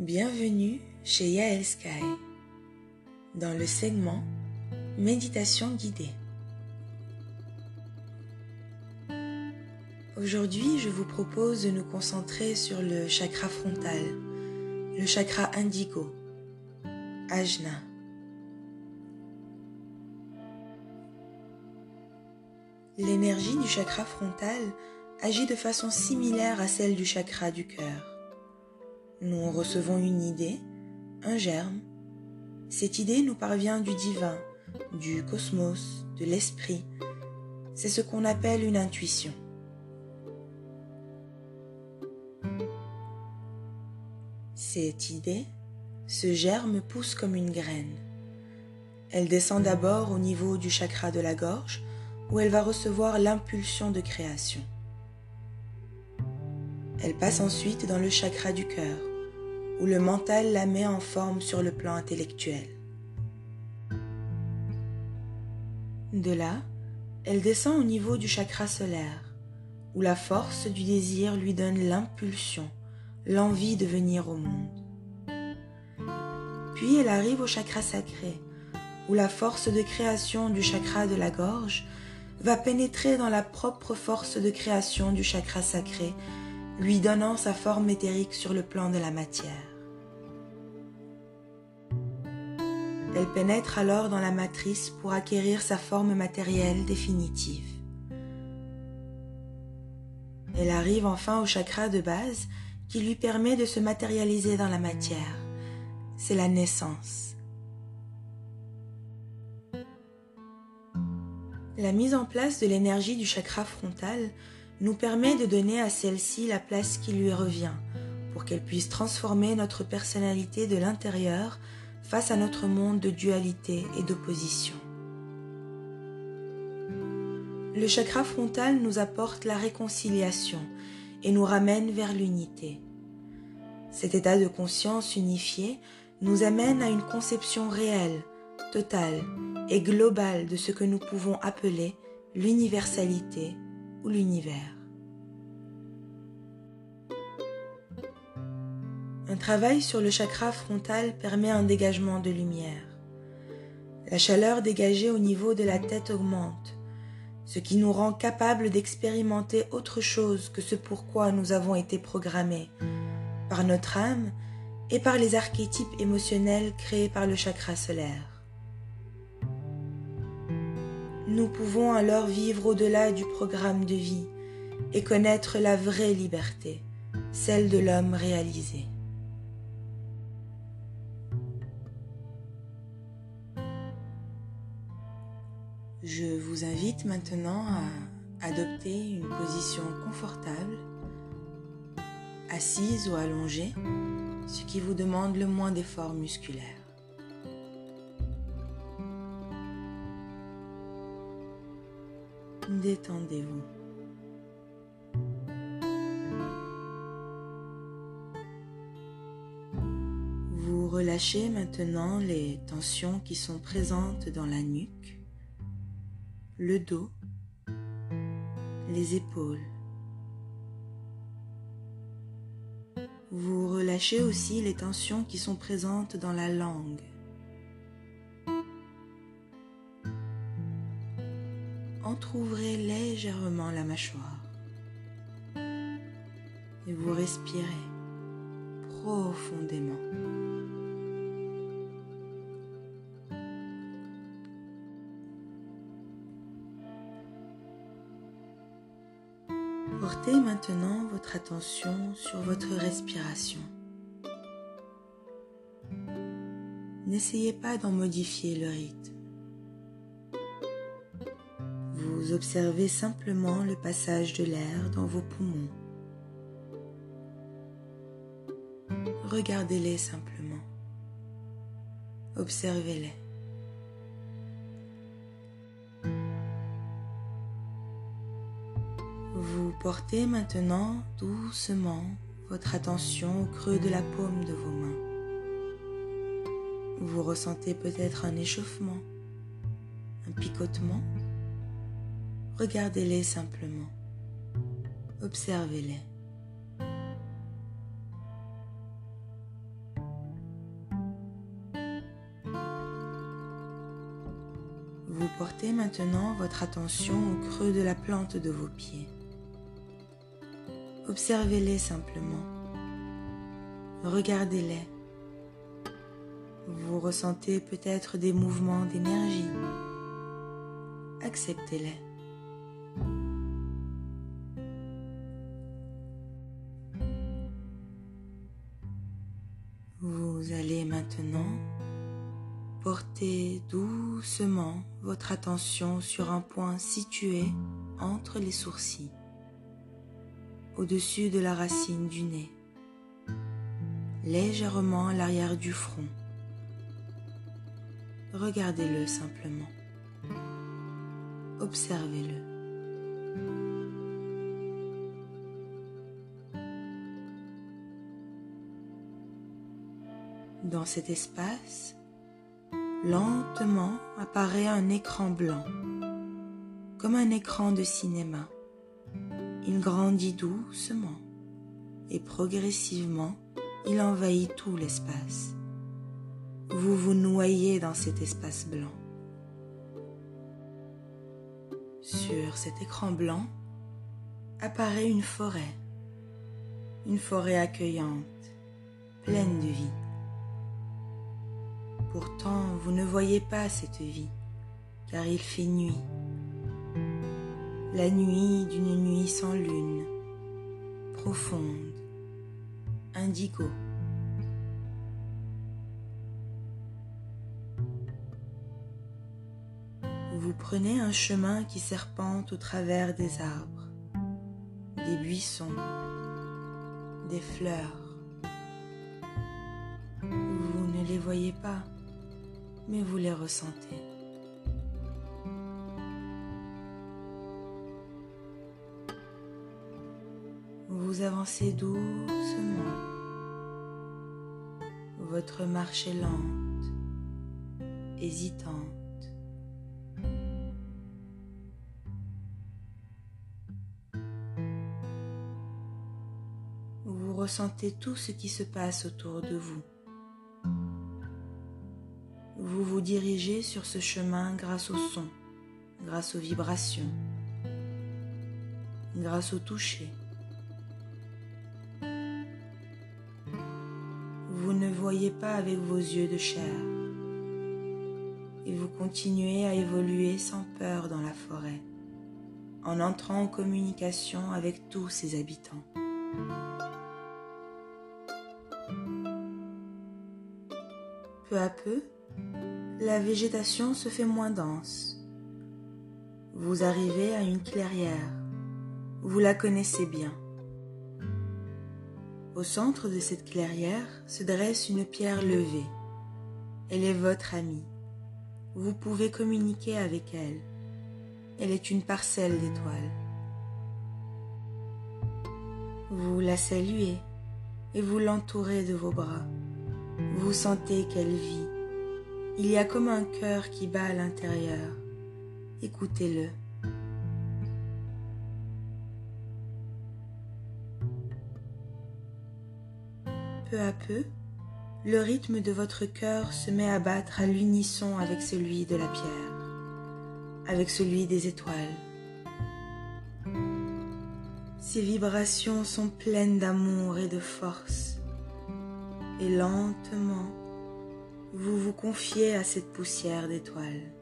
Bienvenue chez Yael Sky dans le segment Méditation guidée. Aujourd'hui, je vous propose de nous concentrer sur le chakra frontal, le chakra indigo, Ajna. L'énergie du chakra frontal agit de façon similaire à celle du chakra du cœur. Nous recevons une idée, un germe. Cette idée nous parvient du divin, du cosmos, de l'esprit. C'est ce qu'on appelle une intuition. Cette idée, ce germe pousse comme une graine. Elle descend d'abord au niveau du chakra de la gorge, où elle va recevoir l'impulsion de création. Elle passe ensuite dans le chakra du cœur, où le mental la met en forme sur le plan intellectuel. De là, elle descend au niveau du chakra solaire, où la force du désir lui donne l'impulsion, l'envie de venir au monde. Puis elle arrive au chakra sacré, où la force de création du chakra de la gorge va pénétrer dans la propre force de création du chakra sacré, lui donnant sa forme éthérique sur le plan de la matière. Elle pénètre alors dans la matrice pour acquérir sa forme matérielle définitive. Elle arrive enfin au chakra de base qui lui permet de se matérialiser dans la matière. C'est la naissance. La mise en place de l'énergie du chakra frontal nous permet de donner à celle-ci la place qui lui revient pour qu'elle puisse transformer notre personnalité de l'intérieur face à notre monde de dualité et d'opposition. Le chakra frontal nous apporte la réconciliation et nous ramène vers l'unité. Cet état de conscience unifié nous amène à une conception réelle, totale et globale de ce que nous pouvons appeler l'universalité ou l'univers. Un travail sur le chakra frontal permet un dégagement de lumière. La chaleur dégagée au niveau de la tête augmente, ce qui nous rend capables d'expérimenter autre chose que ce pourquoi nous avons été programmés, par notre âme et par les archétypes émotionnels créés par le chakra solaire. Nous pouvons alors vivre au-delà du programme de vie et connaître la vraie liberté, celle de l'homme réalisé. Maintenant à adopter une position confortable, assise ou allongée, ce qui vous demande le moins d'efforts musculaires. détendez-vous. Vous relâchez maintenant les tensions qui sont présentes dans la nuque, le dos, les épaules. Vous relâchez aussi les tensions qui sont présentes dans la langue, entrouvrez légèrement la mâchoire et vous respirez profondément. Maintenant votre attention sur votre respiration. N'essayez pas d'en modifier le rythme. observez simplement le passage de l'air dans vos poumons. Regardez-les simplement. Observez-les. Portez maintenant doucement votre attention au creux de la paume de vos mains. Vous ressentez peut-être un échauffement, un picotement. Regardez-les simplement. Observez-les. Vous portez maintenant votre attention au creux de la plante de vos pieds. Observez-les simplement. Regardez-les. Vous ressentez peut-être des mouvements d'énergie. Acceptez-les. Vous allez maintenant porter doucement votre attention sur un point situé entre les sourcils, au-dessus de la racine du nez, légèrement à l'arrière du front. Regardez-le simplement. Observez-le. Dans cet espace, lentement apparaît un écran blanc, comme un écran de cinéma. Il grandit doucement et progressivement, il envahit tout l'espace. Vous vous noyez dans cet espace blanc. Sur cet écran blanc apparaît une forêt, une forêt accueillante, pleine de vie. Pourtant, vous ne voyez pas cette vie, car il fait nuit. La nuit d'une nuit sans lune, profonde, indigo. Vous prenez un chemin qui serpente au travers des arbres, des buissons, des fleurs. Vous ne les voyez pas mais vous les ressentez. Vous avancez doucement. Votre marche est lente, hésitante. Vous ressentez tout ce qui se passe autour de vous vous vous dirigez sur ce chemin grâce au son, grâce aux vibrations, grâce au toucher. Voyez pas avec vos yeux de chair et vous continuez à évoluer sans peur dans la forêt en entrant en communication avec tous ses habitants. Peu à peu, la végétation se fait moins dense. Vous arrivez à une clairière. Vous la connaissez bien. Au centre de cette clairière se dresse une pierre levée. Elle est votre amie. Vous pouvez communiquer avec elle. Elle est une parcelle d'étoiles. Vous la saluez et vous l'entourez de vos bras. Vous sentez qu'elle vit il y a comme un cœur qui bat à l'intérieur. Écoutez-le. Peu à peu, le rythme de votre cœur se met à battre à l'unisson avec celui de la pierre, avec celui des étoiles. Ces vibrations sont pleines d'amour et de force, et lentement, vous vous confiez à cette poussière d'étoiles.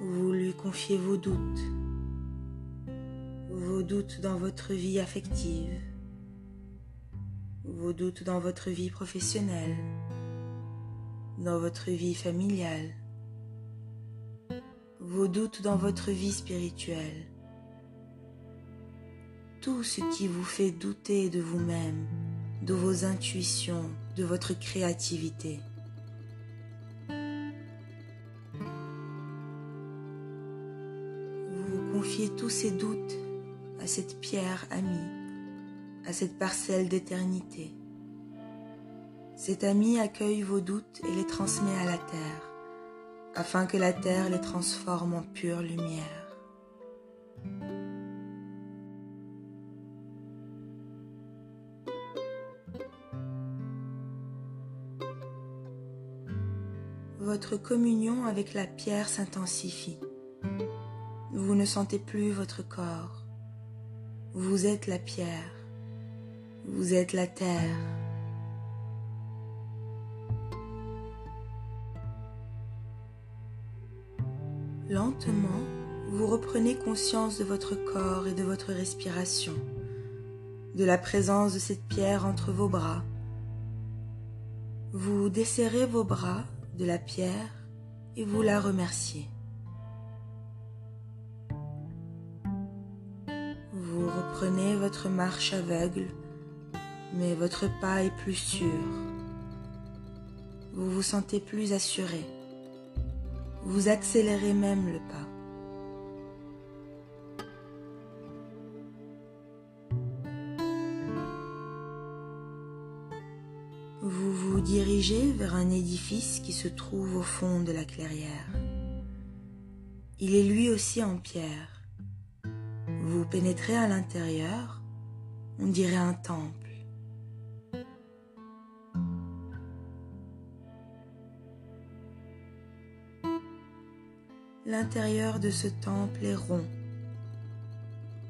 Vous lui confiez vos doutes, doutes dans votre vie affective, vos doutes dans votre vie professionnelle, dans votre vie familiale, vos doutes dans votre vie spirituelle, tout ce qui vous fait douter de vous-même de vos intuitions, de votre créativité. Vous confiez tous ces doutes à cette pierre amie, à cette parcelle d'éternité. Cet ami accueille vos doutes et les transmet à la terre, afin que la terre les transforme en pure lumière. votre communion avec la pierre s'intensifie. Vous ne sentez plus votre corps. Vous êtes la pierre. Vous êtes la terre. Lentement, vous reprenez conscience de votre corps et de votre respiration, de la présence de cette pierre entre vos bras. Vous desserrez vos bras de la pierre et vous la remerciez. Vous reprenez votre marche aveugle, mais votre pas est plus sûr. Vous vous sentez plus assuré vous accélérez même le pas. Vous vous dirigez vers un édifice qui se trouve au fond de la clairière. Il est lui aussi en pierre. Vous pénétrez à l'intérieur, on dirait un temple. L'intérieur de ce temple est rond.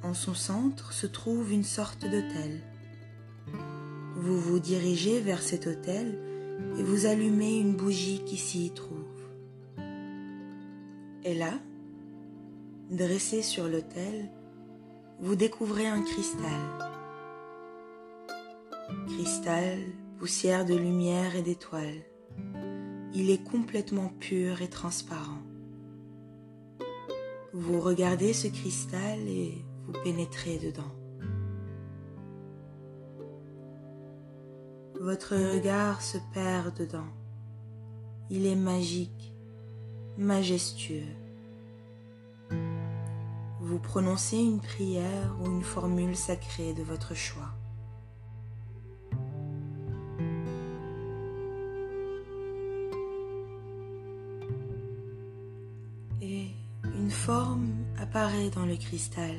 En son centre se trouve une sorte d'autel. Vous vous dirigez vers cet autel et vous allumez une bougie qui s'y trouve. Et là, dressé sur l'autel, vous découvrez un cristal. Cristal, poussière de lumière et d'étoiles. Il est complètement pur et transparent. Vous regardez ce cristal et vous pénétrez dedans. Votre regard se perd dedans. Il est magique, majestueux. Vous prononcez une prière ou une formule sacrée de votre choix. forme apparaît dans le cristal.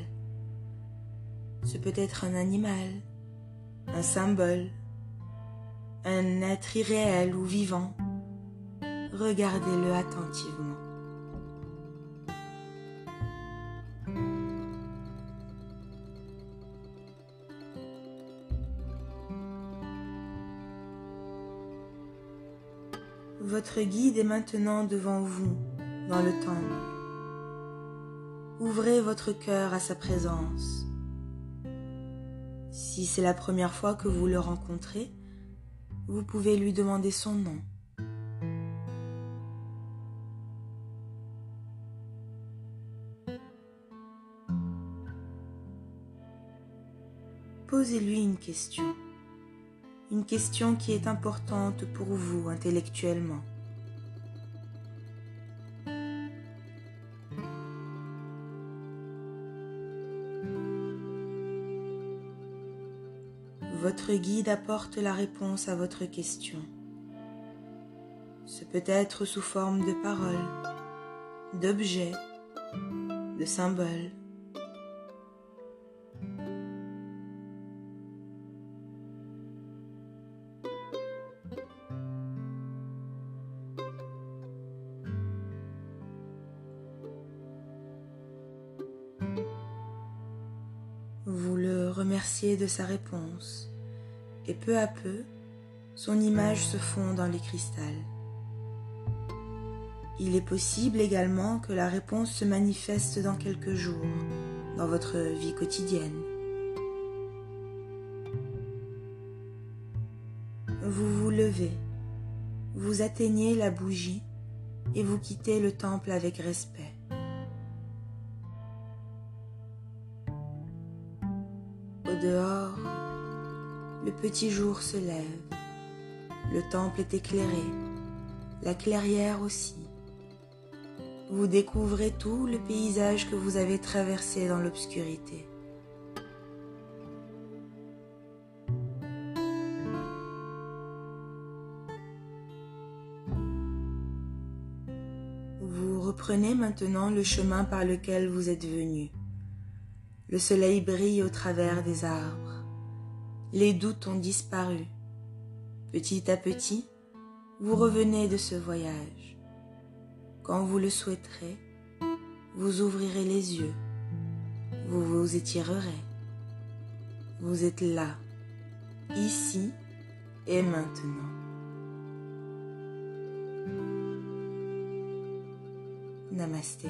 Ce peut être un animal, un symbole, un être irréel ou vivant. Regardez-le attentivement. Votre guide est maintenant devant vous dans le temple. Ouvrez votre cœur à sa présence. Si c'est la première fois que vous le rencontrez, vous pouvez lui demander son nom. Posez-lui une question, une question qui est importante pour vous intellectuellement. Votre guide apporte la réponse à votre question. Ce peut être sous forme de paroles, d'objets, de symboles. Vous le remerciez de sa réponse et peu à peu, son image se fond dans les cristals. Il est possible également que la réponse se manifeste dans quelques jours, dans votre vie quotidienne. Vous vous levez, vous atteignez la bougie et vous quittez le temple avec respect. Le petit jour se lève, le temple est éclairé, la clairière aussi. Vous découvrez tout le paysage que vous avez traversé dans l'obscurité. Vous reprenez maintenant le chemin par lequel vous êtes venu. Le soleil brille au travers des arbres les doutes ont disparu. Petit à petit, vous revenez de ce voyage. Quand vous le souhaiterez, vous ouvrirez les yeux, vous vous étirerez. Vous êtes là, ici et maintenant. Namasté.